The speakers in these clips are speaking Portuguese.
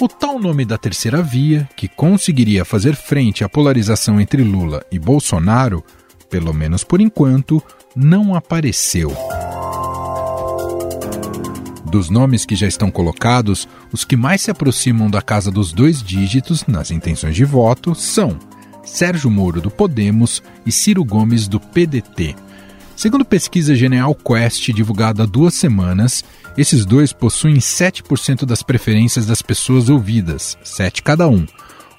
O tal nome da terceira via, que conseguiria fazer frente à polarização entre Lula e Bolsonaro, pelo menos por enquanto, não apareceu. Dos nomes que já estão colocados, os que mais se aproximam da casa dos dois dígitos nas intenções de voto são Sérgio Moro do Podemos e Ciro Gomes do PDT. Segundo pesquisa General Quest divulgada há duas semanas, esses dois possuem 7% das preferências das pessoas ouvidas, 7 cada um,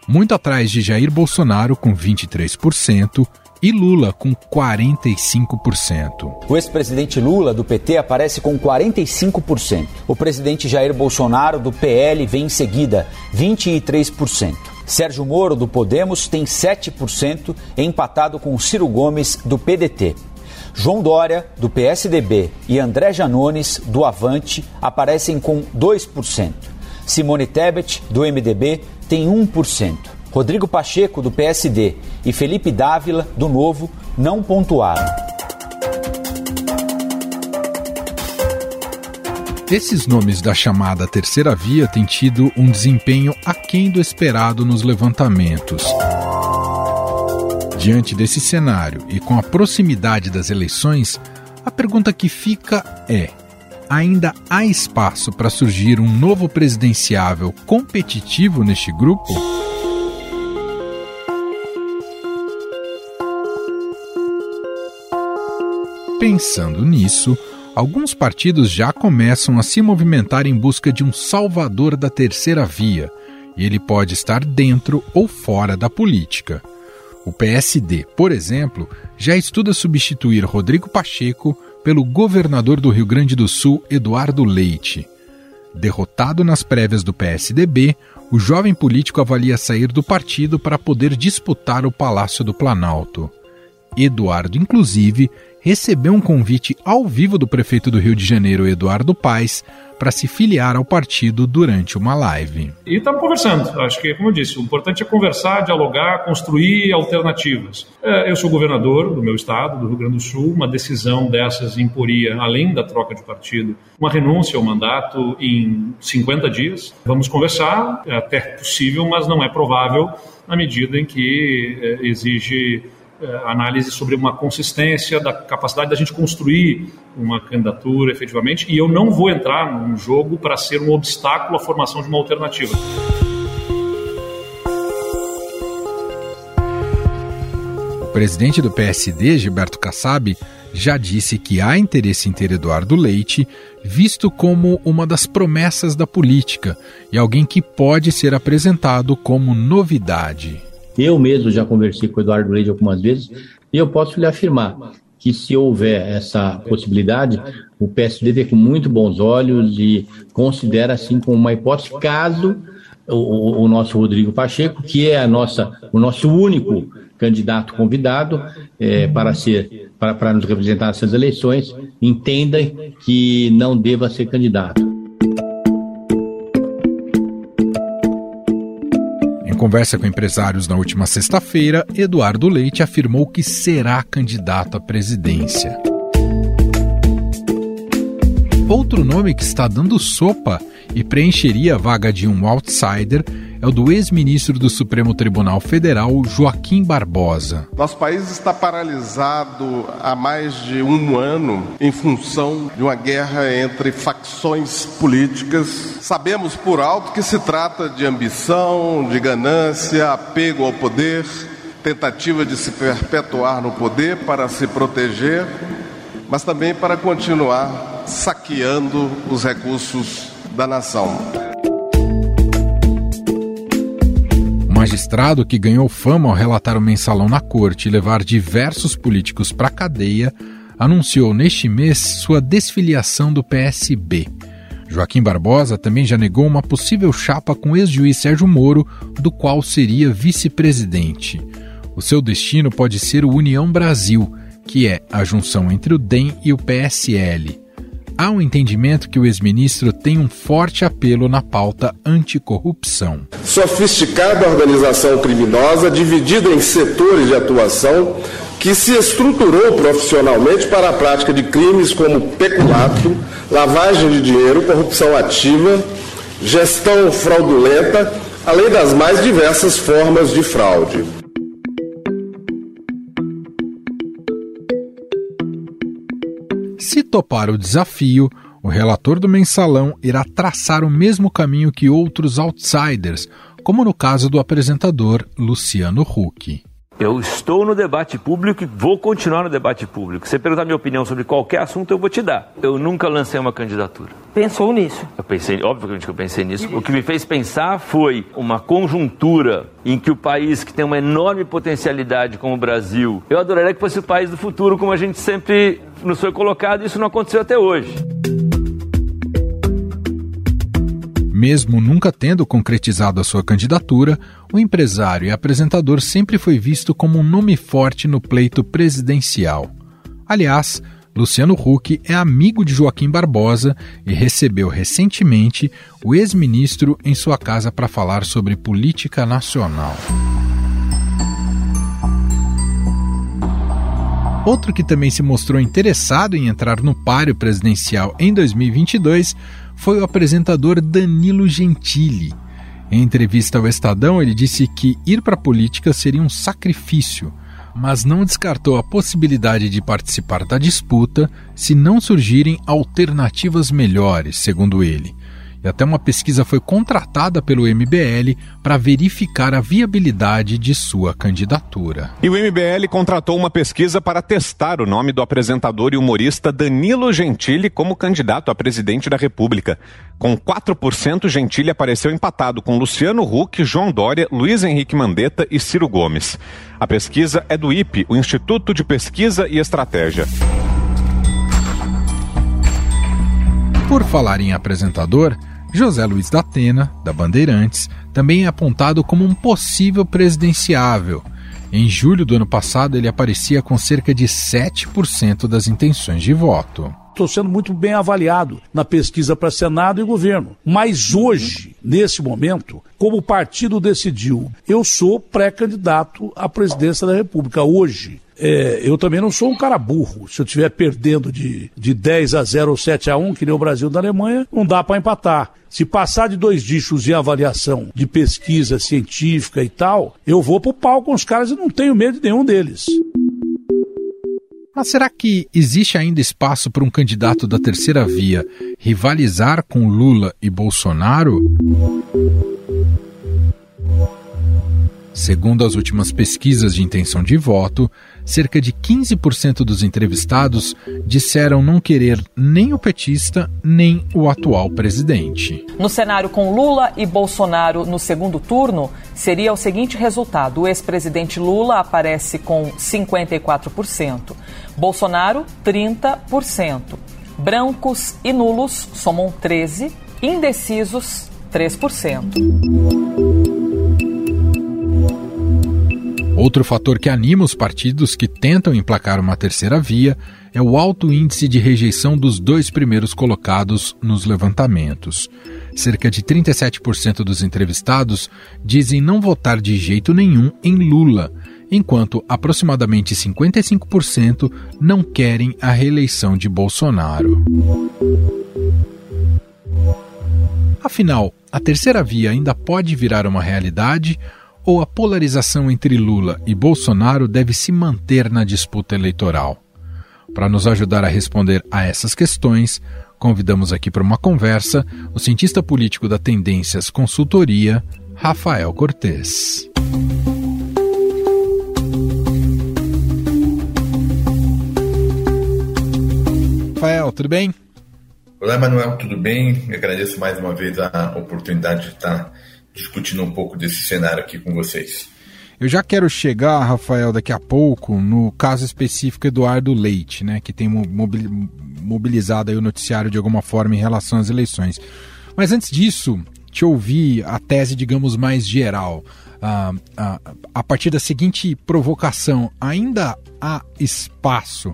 muito atrás de Jair Bolsonaro com 23% e Lula com 45%. O ex-presidente Lula do PT aparece com 45%. O presidente Jair Bolsonaro do PL vem em seguida, 23%. Sérgio Moro do Podemos tem 7%, empatado com Ciro Gomes do PDT. João Dória, do PSDB, e André Janones, do Avante, aparecem com 2%. Simone Tebet, do MDB, tem 1%. Rodrigo Pacheco, do PSD, e Felipe Dávila, do Novo, não pontuaram. Esses nomes da chamada terceira via têm tido um desempenho aquém do esperado nos levantamentos. Diante desse cenário e com a proximidade das eleições, a pergunta que fica é: ainda há espaço para surgir um novo presidenciável competitivo neste grupo? Pensando nisso, alguns partidos já começam a se movimentar em busca de um salvador da terceira via, e ele pode estar dentro ou fora da política. O PSD, por exemplo, já estuda substituir Rodrigo Pacheco pelo governador do Rio Grande do Sul, Eduardo Leite. Derrotado nas prévias do PSDB, o jovem político avalia sair do partido para poder disputar o Palácio do Planalto. Eduardo, inclusive, recebeu um convite ao vivo do prefeito do Rio de Janeiro, Eduardo Paes, para se filiar ao partido durante uma live. E estamos conversando. Acho que, como eu disse, o importante é conversar, dialogar, construir alternativas. É, eu sou governador do meu estado, do Rio Grande do Sul. Uma decisão dessas imporia, além da troca de partido, uma renúncia ao mandato em 50 dias. Vamos conversar, é até possível, mas não é provável na medida em que é, exige análise sobre uma consistência da capacidade da gente construir uma candidatura efetivamente, e eu não vou entrar num jogo para ser um obstáculo à formação de uma alternativa. O presidente do PSD, Gilberto Kassab, já disse que há interesse em ter Eduardo Leite visto como uma das promessas da política e alguém que pode ser apresentado como novidade. Eu mesmo já conversei com o Eduardo Leite algumas vezes e eu posso lhe afirmar que se houver essa possibilidade, o PSD vê com muito bons olhos e considera assim como uma hipótese caso o, o, nosso Rodrigo Pacheco, que é a nossa, o nosso único candidato convidado é, para ser para, para nos representar nessas eleições, entenda que não deva ser candidato. Conversa com empresários na última sexta-feira, Eduardo Leite afirmou que será candidato à presidência. Outro nome que está dando sopa e preencheria a vaga de um outsider é o do ex-ministro do Supremo Tribunal Federal, Joaquim Barbosa. Nosso país está paralisado há mais de um ano em função de uma guerra entre facções políticas. Sabemos por alto que se trata de ambição, de ganância, apego ao poder, tentativa de se perpetuar no poder para se proteger, mas também para continuar saqueando os recursos da nação. magistrado que ganhou fama ao relatar o mensalão na corte e levar diversos políticos para a cadeia, anunciou neste mês sua desfiliação do PSB. Joaquim Barbosa também já negou uma possível chapa com o ex-juiz Sérgio Moro, do qual seria vice-presidente. O seu destino pode ser o União Brasil, que é a junção entre o DEM e o PSL há um entendimento que o ex-ministro tem um forte apelo na pauta anticorrupção. Sofisticada organização criminosa dividida em setores de atuação que se estruturou profissionalmente para a prática de crimes como peculato, lavagem de dinheiro, corrupção ativa gestão fraudulenta, além das mais diversas formas de fraude. Se topar o desafio, o relator do mensalão irá traçar o mesmo caminho que outros outsiders, como no caso do apresentador Luciano Huck. Eu estou no debate público e vou continuar no debate público. Se você perguntar minha opinião sobre qualquer assunto, eu vou te dar. Eu nunca lancei uma candidatura. Pensou nisso? Eu pensei, obviamente que eu pensei nisso. O que me fez pensar foi uma conjuntura em que o país que tem uma enorme potencialidade como o Brasil, eu adoraria que fosse o país do futuro, como a gente sempre nos foi colocado, e isso não aconteceu até hoje. Mesmo nunca tendo concretizado a sua candidatura, o empresário e apresentador sempre foi visto como um nome forte no pleito presidencial. Aliás, Luciano Huck é amigo de Joaquim Barbosa e recebeu recentemente o ex-ministro em sua casa para falar sobre política nacional. Outro que também se mostrou interessado em entrar no páreo presidencial em 2022 foi o apresentador Danilo Gentili. Em entrevista ao Estadão, ele disse que ir para a política seria um sacrifício, mas não descartou a possibilidade de participar da disputa se não surgirem alternativas melhores, segundo ele e até uma pesquisa foi contratada pelo MBL para verificar a viabilidade de sua candidatura. E o MBL contratou uma pesquisa para testar o nome do apresentador e humorista Danilo Gentili como candidato a presidente da República. Com 4%, Gentili apareceu empatado com Luciano Huck, João Dória, Luiz Henrique Mandetta e Ciro Gomes. A pesquisa é do IPE, o Instituto de Pesquisa e Estratégia. Por falar em apresentador, José Luiz da Atena, da Bandeirantes, também é apontado como um possível presidenciável. Em julho do ano passado, ele aparecia com cerca de 7% das intenções de voto. Estou sendo muito bem avaliado na pesquisa para Senado e governo. Mas hoje, nesse momento, como o partido decidiu, eu sou pré-candidato à presidência da República. Hoje, é, eu também não sou um cara burro. Se eu estiver perdendo de, de 10 a 0 ou 7 a 1, que nem o Brasil da Alemanha, não dá para empatar. Se passar de dois dígitos em avaliação de pesquisa científica e tal, eu vou pro pau com os caras e não tenho medo de nenhum deles. Mas será que existe ainda espaço para um candidato da terceira via rivalizar com Lula e Bolsonaro? Segundo as últimas pesquisas de intenção de voto, cerca de 15% dos entrevistados disseram não querer nem o petista nem o atual presidente. No cenário com Lula e Bolsonaro no segundo turno, seria o seguinte resultado: o ex-presidente Lula aparece com 54%, Bolsonaro, 30%, brancos e nulos somam 13%, indecisos, 3%. Outro fator que anima os partidos que tentam emplacar uma terceira via é o alto índice de rejeição dos dois primeiros colocados nos levantamentos. Cerca de 37% dos entrevistados dizem não votar de jeito nenhum em Lula, enquanto aproximadamente 55% não querem a reeleição de Bolsonaro. Afinal, a terceira via ainda pode virar uma realidade ou a polarização entre Lula e Bolsonaro deve se manter na disputa eleitoral? Para nos ajudar a responder a essas questões, convidamos aqui para uma conversa o cientista político da Tendências Consultoria, Rafael Cortes. Rafael, tudo bem? Olá, Manuel, tudo bem? Agradeço mais uma vez a oportunidade de estar discutindo um pouco desse cenário aqui com vocês. Eu já quero chegar, Rafael, daqui a pouco, no caso específico Eduardo Leite, né, que tem mobilizado o noticiário de alguma forma em relação às eleições. Mas antes disso, te ouvir a tese, digamos, mais geral. Ah, ah, a partir da seguinte provocação, ainda há espaço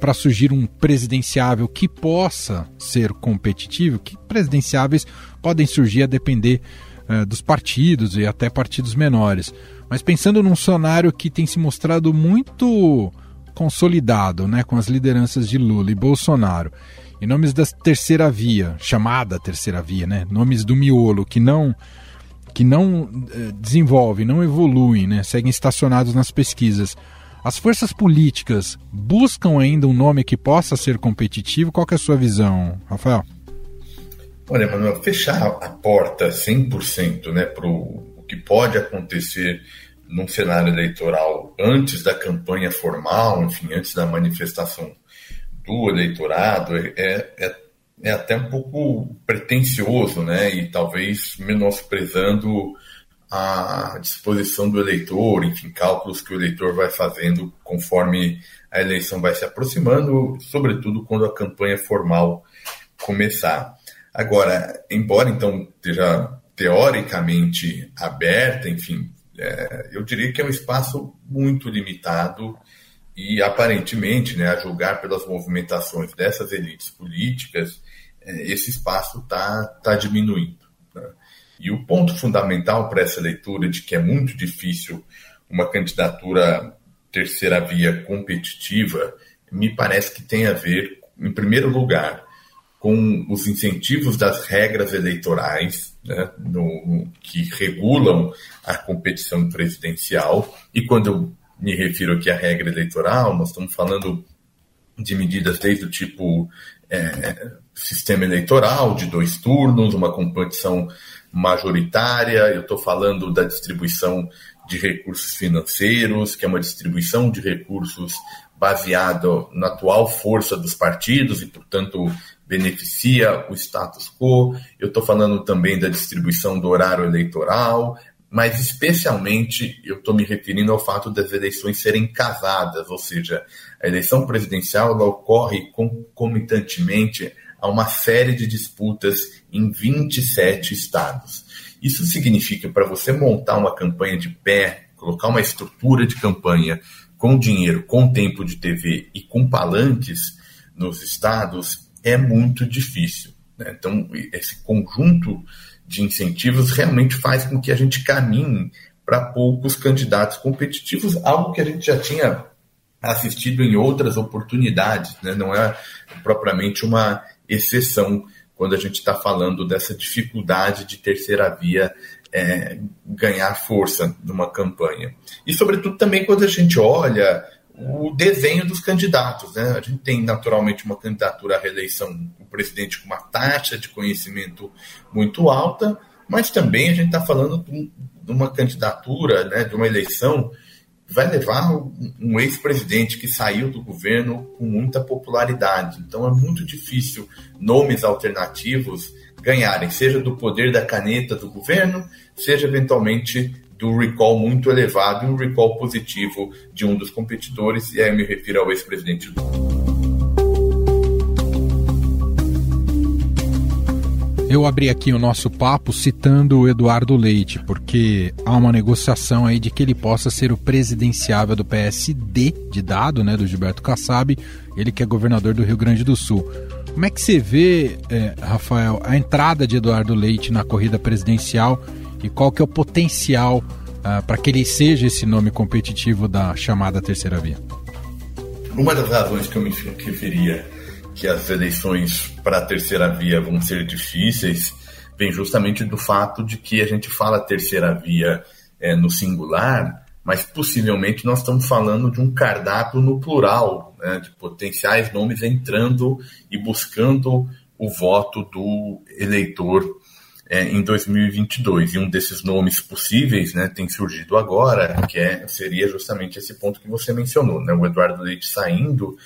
para surgir um presidenciável que possa ser competitivo? Que presidenciáveis podem surgir a depender é, dos partidos e até partidos menores. Mas pensando num cenário que tem se mostrado muito consolidado, né, com as lideranças de Lula e Bolsonaro, e nomes da terceira via, chamada terceira via, né? Nomes do miolo que não que não eh, desenvolvem, não evoluem, né? Seguem estacionados nas pesquisas. As forças políticas buscam ainda um nome que possa ser competitivo? Qual é a sua visão, Rafael? Olha, Manuel, fechar a porta 100% né, para o que pode acontecer num cenário eleitoral antes da campanha formal, enfim, antes da manifestação do eleitorado, é, é, é até um pouco pretensioso, né? E talvez menosprezando a disposição do eleitor, enfim, cálculos que o eleitor vai fazendo conforme a eleição vai se aproximando, sobretudo quando a campanha formal começar. Agora, embora então esteja teoricamente aberta, enfim, é, eu diria que é um espaço muito limitado e aparentemente, né, a julgar pelas movimentações dessas elites políticas, é, esse espaço está tá diminuindo. Né? E o ponto fundamental para essa leitura de que é muito difícil uma candidatura terceira via competitiva, me parece que tem a ver, em primeiro lugar, com os incentivos das regras eleitorais, né, no, que regulam a competição presidencial. E quando eu me refiro aqui à regra eleitoral, nós estamos falando de medidas desde o tipo é, sistema eleitoral de dois turnos, uma competição majoritária, eu estou falando da distribuição de recursos financeiros, que é uma distribuição de recursos baseado na atual força dos partidos e, portanto, beneficia o status quo. Eu estou falando também da distribuição do horário eleitoral, mas especialmente eu estou me referindo ao fato das eleições serem casadas, ou seja, a eleição presidencial ocorre concomitantemente a uma série de disputas em 27 estados. Isso significa para você montar uma campanha de pé, colocar uma estrutura de campanha com dinheiro, com tempo de TV e com palanques nos estados é muito difícil. Né? Então, esse conjunto de incentivos realmente faz com que a gente caminhe para poucos candidatos competitivos, algo que a gente já tinha assistido em outras oportunidades, né? não é propriamente uma exceção quando a gente está falando dessa dificuldade de terceira via é, ganhar força numa campanha. E, sobretudo, também quando a gente olha o desenho dos candidatos. Né? A gente tem naturalmente uma candidatura à reeleição, o presidente com uma taxa de conhecimento muito alta, mas também a gente está falando de uma candidatura, né, de uma eleição vai levar um ex-presidente que saiu do governo com muita popularidade. Então é muito difícil nomes alternativos ganharem, seja do poder da caneta do governo, seja eventualmente do recall muito elevado e um recall positivo de um dos competidores, e aí eu me refiro ao ex-presidente Lula. Eu abri aqui o nosso papo citando o Eduardo Leite, porque há uma negociação aí de que ele possa ser o presidenciável do PSD de dado, né, do Gilberto Kassab, ele que é governador do Rio Grande do Sul. Como é que você vê, é, Rafael, a entrada de Eduardo Leite na corrida presidencial e qual que é o potencial uh, para que ele seja esse nome competitivo da chamada terceira via? Uma das razões que eu me referia que as eleições para a terceira via vão ser difíceis vem justamente do fato de que a gente fala terceira via é, no singular, mas possivelmente nós estamos falando de um cardápio no plural, né, de potenciais nomes entrando e buscando o voto do eleitor é, em 2022. E um desses nomes possíveis né, tem surgido agora, que é, seria justamente esse ponto que você mencionou, né, o Eduardo Leite saindo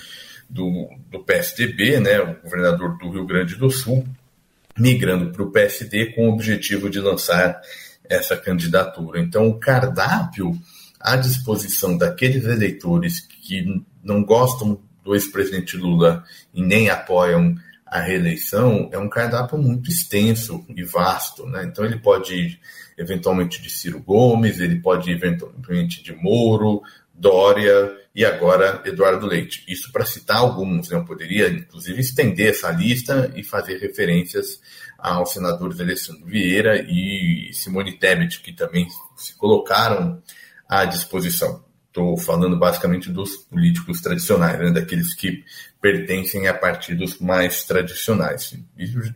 do, do PSDB, né, o governador do Rio Grande do Sul, migrando para o PSD com o objetivo de lançar essa candidatura. Então, o cardápio à disposição daqueles eleitores que não gostam do ex-presidente Lula e nem apoiam a reeleição é um cardápio muito extenso e vasto. Né? Então, ele pode ir eventualmente de Ciro Gomes, ele pode ir eventualmente de Moro, Dória e agora Eduardo Leite. Isso para citar alguns, né? eu poderia inclusive estender essa lista e fazer referências aos senadores Alessandro Vieira e Simone Tebet, que também se colocaram à disposição. Estou falando basicamente dos políticos tradicionais, né, daqueles que pertencem a partidos mais tradicionais.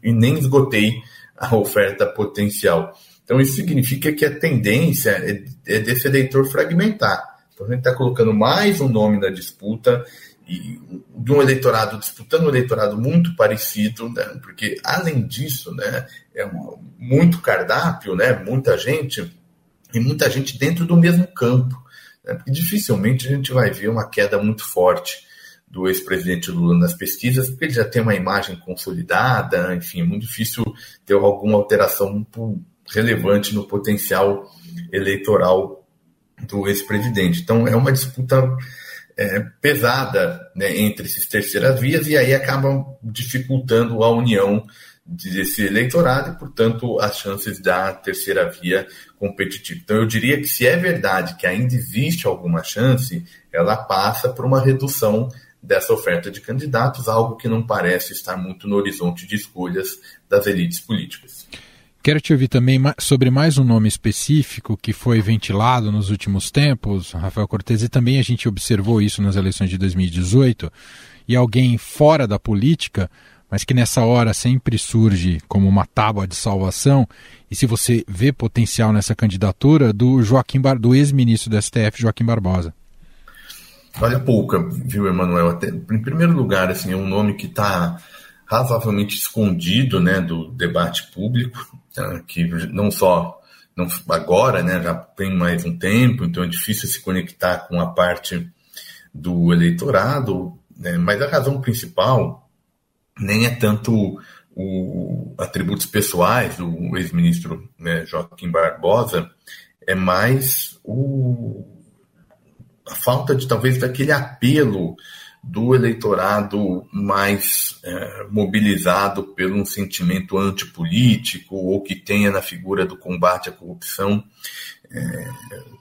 E, nem esgotei a oferta potencial. Então, isso significa que a tendência é, é desse eleitor fragmentar. Então, a gente está colocando mais um nome na disputa e de um eleitorado disputando um eleitorado muito parecido, né? porque além disso, né, é muito cardápio, né, muita gente e muita gente dentro do mesmo campo. Né? Porque dificilmente a gente vai ver uma queda muito forte do ex-presidente Lula nas pesquisas, porque ele já tem uma imagem consolidada, enfim, é muito difícil ter alguma alteração relevante no potencial eleitoral do ex-presidente. Então é uma disputa é, pesada né, entre esses terceiras vias e aí acabam dificultando a união desse eleitorado e, portanto, as chances da terceira via competitiva. Então, eu diria que se é verdade que ainda existe alguma chance, ela passa por uma redução dessa oferta de candidatos, algo que não parece estar muito no horizonte de escolhas das elites políticas. Quero te ouvir também sobre mais um nome específico que foi ventilado nos últimos tempos, Rafael Cortes, e também a gente observou isso nas eleições de 2018, e alguém fora da política, mas que nessa hora sempre surge como uma tábua de salvação, e se você vê potencial nessa candidatura, do Joaquim Bar do ex-ministro do STF, Joaquim Barbosa. Olha pouca, viu, Emanuel? Em primeiro lugar, assim, é um nome que está razoavelmente escondido né, do debate público? Que não só não, agora, né, já tem mais um tempo, então é difícil se conectar com a parte do eleitorado, né, mas a razão principal nem é tanto o atributos pessoais do ex-ministro né, Joaquim Barbosa, é mais o, a falta de talvez daquele apelo do eleitorado mais é, mobilizado pelo um sentimento antipolítico ou que tenha na figura do combate à corrupção é,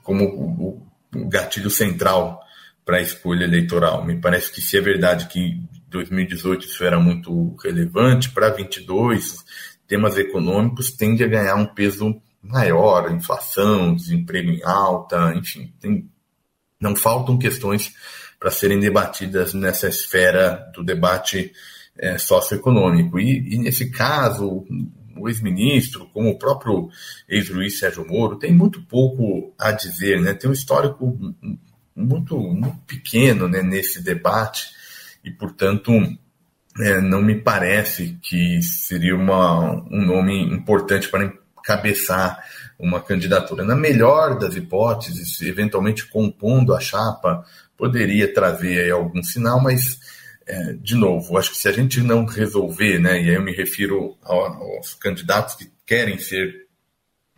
como o, o gatilho central para a escolha eleitoral. Me parece que se é verdade que em 2018 isso era muito relevante, para 22 temas econômicos tende a ganhar um peso maior, inflação, desemprego em alta, enfim, tem, não faltam questões para serem debatidas nessa esfera do debate é, socioeconômico. E, e, nesse caso, o ex-ministro, como o próprio ex-juiz Sérgio Moro, tem muito pouco a dizer, né? tem um histórico muito, muito pequeno né, nesse debate e, portanto, é, não me parece que seria uma, um nome importante para encabeçar uma candidatura. Na melhor das hipóteses, eventualmente compondo a chapa poderia trazer algum sinal, mas, é, de novo, acho que se a gente não resolver, né, e aí eu me refiro aos candidatos que querem ser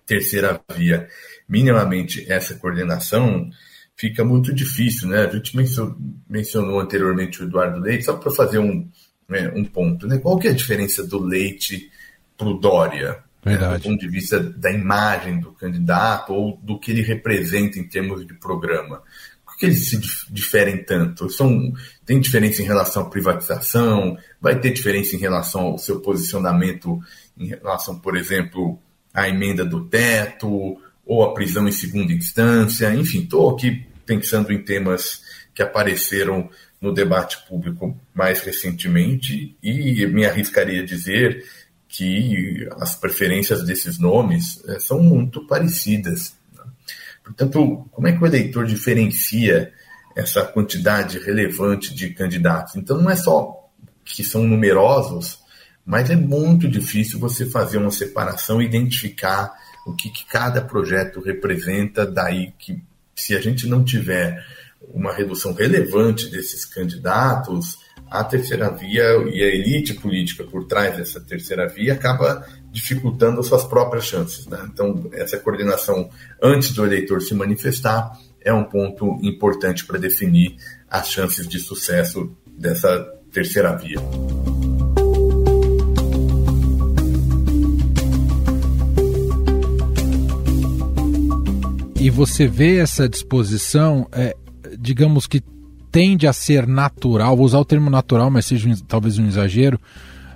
terceira via, minimamente essa coordenação, fica muito difícil, né? A gente mencionou anteriormente o Eduardo Leite, só para fazer um, né, um ponto, né? Qual que é a diferença do Leite para o Dória? Né, do ponto de vista da imagem do candidato ou do que ele representa em termos de programa que eles se diferem tanto? São, tem diferença em relação à privatização? Vai ter diferença em relação ao seu posicionamento em relação, por exemplo, à emenda do teto ou à prisão em segunda instância? Enfim, estou aqui pensando em temas que apareceram no debate público mais recentemente e me arriscaria a dizer que as preferências desses nomes eh, são muito parecidas. Portanto, como é que o eleitor diferencia essa quantidade relevante de candidatos? Então, não é só que são numerosos, mas é muito difícil você fazer uma separação e identificar o que, que cada projeto representa, daí que se a gente não tiver uma redução relevante desses candidatos, a terceira via e a elite política por trás dessa terceira via acaba dificultando as suas próprias chances. Né? Então, essa coordenação antes do eleitor se manifestar é um ponto importante para definir as chances de sucesso dessa terceira via. E você vê essa disposição, é, digamos que tende a ser natural, vou usar o termo natural, mas seja talvez um exagero,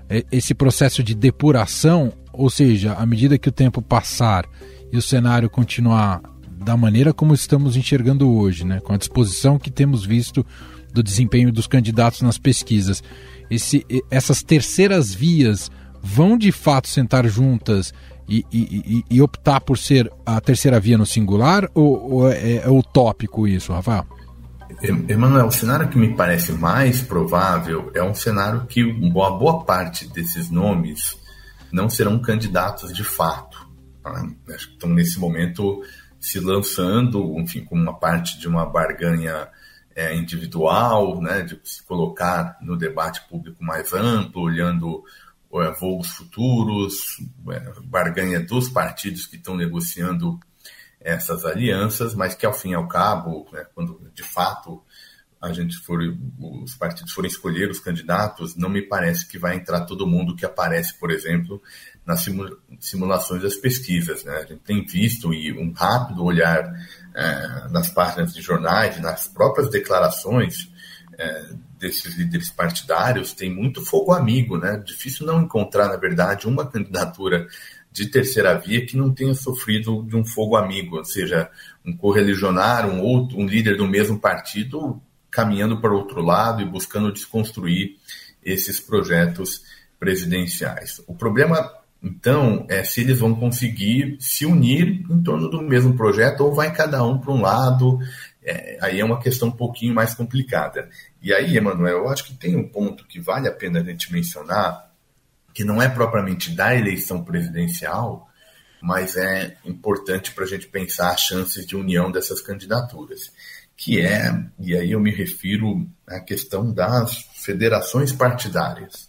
é, esse processo de depuração ou seja, à medida que o tempo passar e o cenário continuar da maneira como estamos enxergando hoje, né? com a disposição que temos visto do desempenho dos candidatos nas pesquisas, esse, essas terceiras vias vão de fato sentar juntas e, e, e, optar por ser a terceira via no singular ou, ou é, é utópico isso, Rafael? Emanuel, o cenário que me parece mais provável é um cenário que uma boa parte desses nomes não serão candidatos de fato. Tá? Acho que estão nesse momento se lançando, enfim, como uma parte de uma barganha é, individual, né, de se colocar no debate público mais amplo, olhando é, voos futuros, é, barganha dos partidos que estão negociando essas alianças, mas que ao fim e ao cabo, né, quando de fato a gente for, os partidos forem escolher os candidatos, não me parece que vai entrar todo mundo que aparece, por exemplo, nas simulações das pesquisas. Né? A gente tem visto e um rápido olhar é, nas páginas de jornais, nas próprias declarações é, desses líderes partidários, tem muito fogo amigo, né? Difícil não encontrar, na verdade, uma candidatura de terceira via que não tenha sofrido de um fogo amigo, ou seja, um correligionário, um outro, um líder do mesmo partido caminhando para outro lado e buscando desconstruir esses projetos presidenciais. O problema, então, é se eles vão conseguir se unir em torno do mesmo projeto ou vai cada um para um lado. É, aí é uma questão um pouquinho mais complicada. E aí, Emanuel, eu acho que tem um ponto que vale a pena a gente mencionar, que não é propriamente da eleição presidencial, mas é importante para a gente pensar as chances de união dessas candidaturas, que é, e aí eu me refiro à questão das federações partidárias,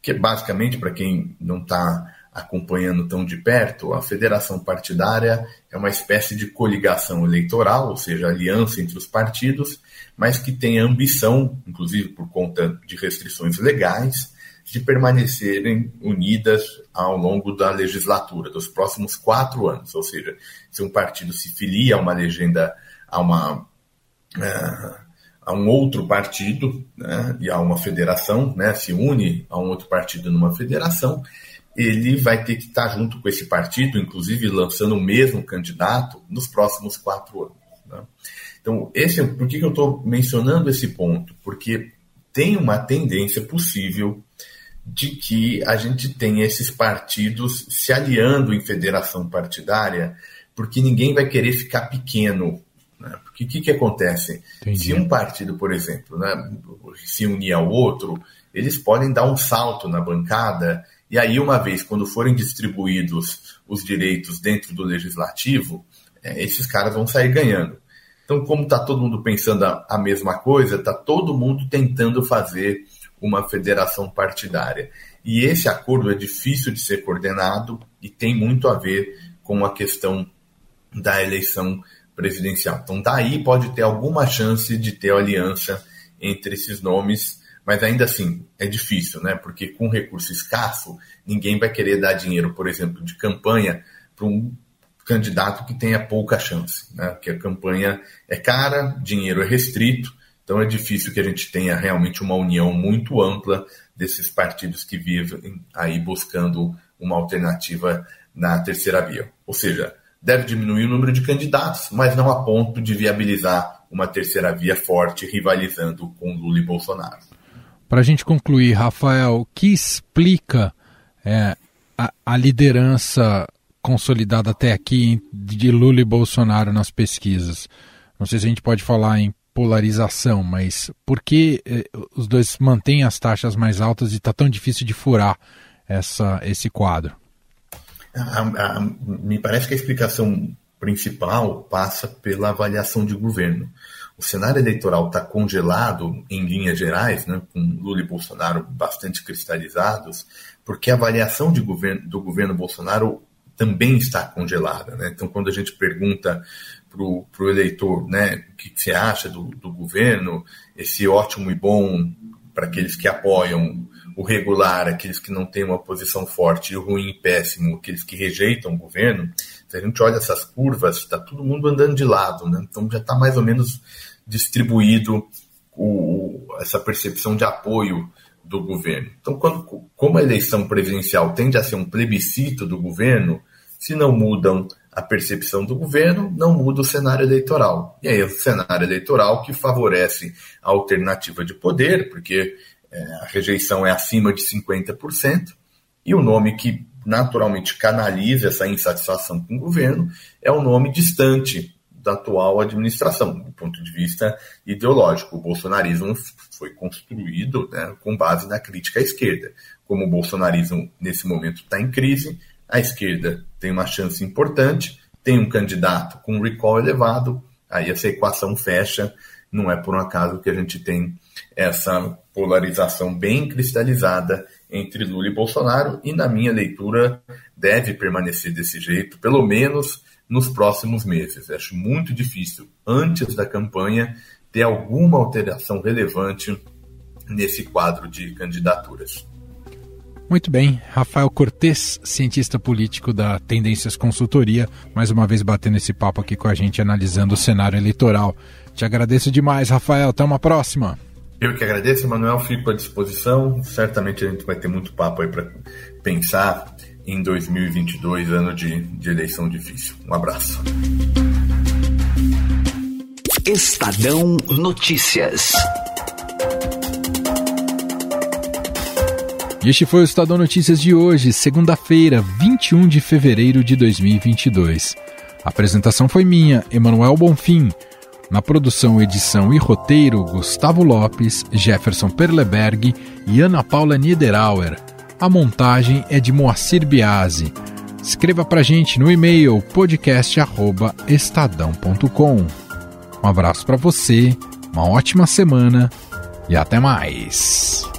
que basicamente, para quem não está acompanhando tão de perto, a federação partidária é uma espécie de coligação eleitoral, ou seja, aliança entre os partidos, mas que tem a ambição, inclusive por conta de restrições legais, de permanecerem unidas ao longo da legislatura, dos próximos quatro anos. Ou seja, se um partido se filia a uma legenda, a uma. Uh, a um outro partido né, e a uma federação, né, se une a um outro partido numa federação, ele vai ter que estar junto com esse partido, inclusive lançando o mesmo candidato nos próximos quatro anos. Né? Então, esse, por que, que eu estou mencionando esse ponto? Porque tem uma tendência possível de que a gente tenha esses partidos se aliando em federação partidária, porque ninguém vai querer ficar pequeno. Né? Porque o que, que acontece? Entendi. Se um partido, por exemplo, né, se unir ao outro, eles podem dar um salto na bancada, e aí, uma vez, quando forem distribuídos os direitos dentro do legislativo, é, esses caras vão sair ganhando. Então, como está todo mundo pensando a, a mesma coisa, está todo mundo tentando fazer uma federação partidária. E esse acordo é difícil de ser coordenado e tem muito a ver com a questão da eleição presidencial. Então, daí pode ter alguma chance de ter aliança entre esses nomes, mas ainda assim é difícil, né? Porque com recurso escasso, ninguém vai querer dar dinheiro, por exemplo, de campanha para um candidato que tenha pouca chance, né? Porque a campanha é cara, dinheiro é restrito então é difícil que a gente tenha realmente uma união muito ampla desses partidos que vivem aí buscando uma alternativa na terceira via. Ou seja, deve diminuir o número de candidatos, mas não a ponto de viabilizar uma terceira via forte rivalizando com Lula e Bolsonaro. Para a gente concluir, Rafael, o que explica é, a, a liderança consolidada até aqui de Lula e Bolsonaro nas pesquisas? Não sei se a gente pode falar em polarização, mas por que eh, os dois mantêm as taxas mais altas e está tão difícil de furar essa, esse quadro? A, a, me parece que a explicação principal passa pela avaliação de governo. O cenário eleitoral está congelado em linhas gerais, né, com Lula e Bolsonaro bastante cristalizados, porque a avaliação de governo, do governo Bolsonaro também está congelada. Né? Então, quando a gente pergunta para o eleitor, né? O que, você acha do, do, governo? Esse ótimo e bom para aqueles que apoiam o regular, aqueles que não têm uma posição forte, e o ruim e péssimo, aqueles que rejeitam o governo. Se a gente olha essas curvas, está todo mundo andando de lado, né? Então já está mais ou menos distribuído o, essa percepção de apoio do governo. Então, quando, como a eleição presidencial tende a ser um plebiscito do governo, se não mudam a percepção do governo, não muda o cenário eleitoral. E aí, o cenário eleitoral que favorece a alternativa de poder, porque é, a rejeição é acima de 50%, e o nome que naturalmente canaliza essa insatisfação com o governo é o nome distante da atual administração, do ponto de vista ideológico. O bolsonarismo foi construído né, com base na crítica à esquerda. Como o bolsonarismo, nesse momento, está em crise, a esquerda tem uma chance importante, tem um candidato com recall elevado, aí essa equação fecha. Não é por um acaso que a gente tem essa polarização bem cristalizada entre Lula e Bolsonaro, e na minha leitura deve permanecer desse jeito, pelo menos nos próximos meses. Acho muito difícil, antes da campanha, ter alguma alteração relevante nesse quadro de candidaturas. Muito bem, Rafael Cortes, cientista político da Tendências Consultoria, mais uma vez batendo esse papo aqui com a gente, analisando o cenário eleitoral. Te agradeço demais, Rafael. Até uma próxima. Eu que agradeço, Manuel. Fico à disposição. Certamente a gente vai ter muito papo aí para pensar em 2022, ano de, de eleição difícil. Um abraço. Estadão Notícias. E este foi o Estadão Notícias de hoje, segunda-feira, 21 de fevereiro de 2022. A apresentação foi minha, Emanuel Bonfim. Na produção, edição e roteiro, Gustavo Lopes, Jefferson Perleberg e Ana Paula Niederauer. A montagem é de Moacir Biasi. Escreva pra gente no e-mail podcast@estadão.com. Um abraço para você, uma ótima semana e até mais.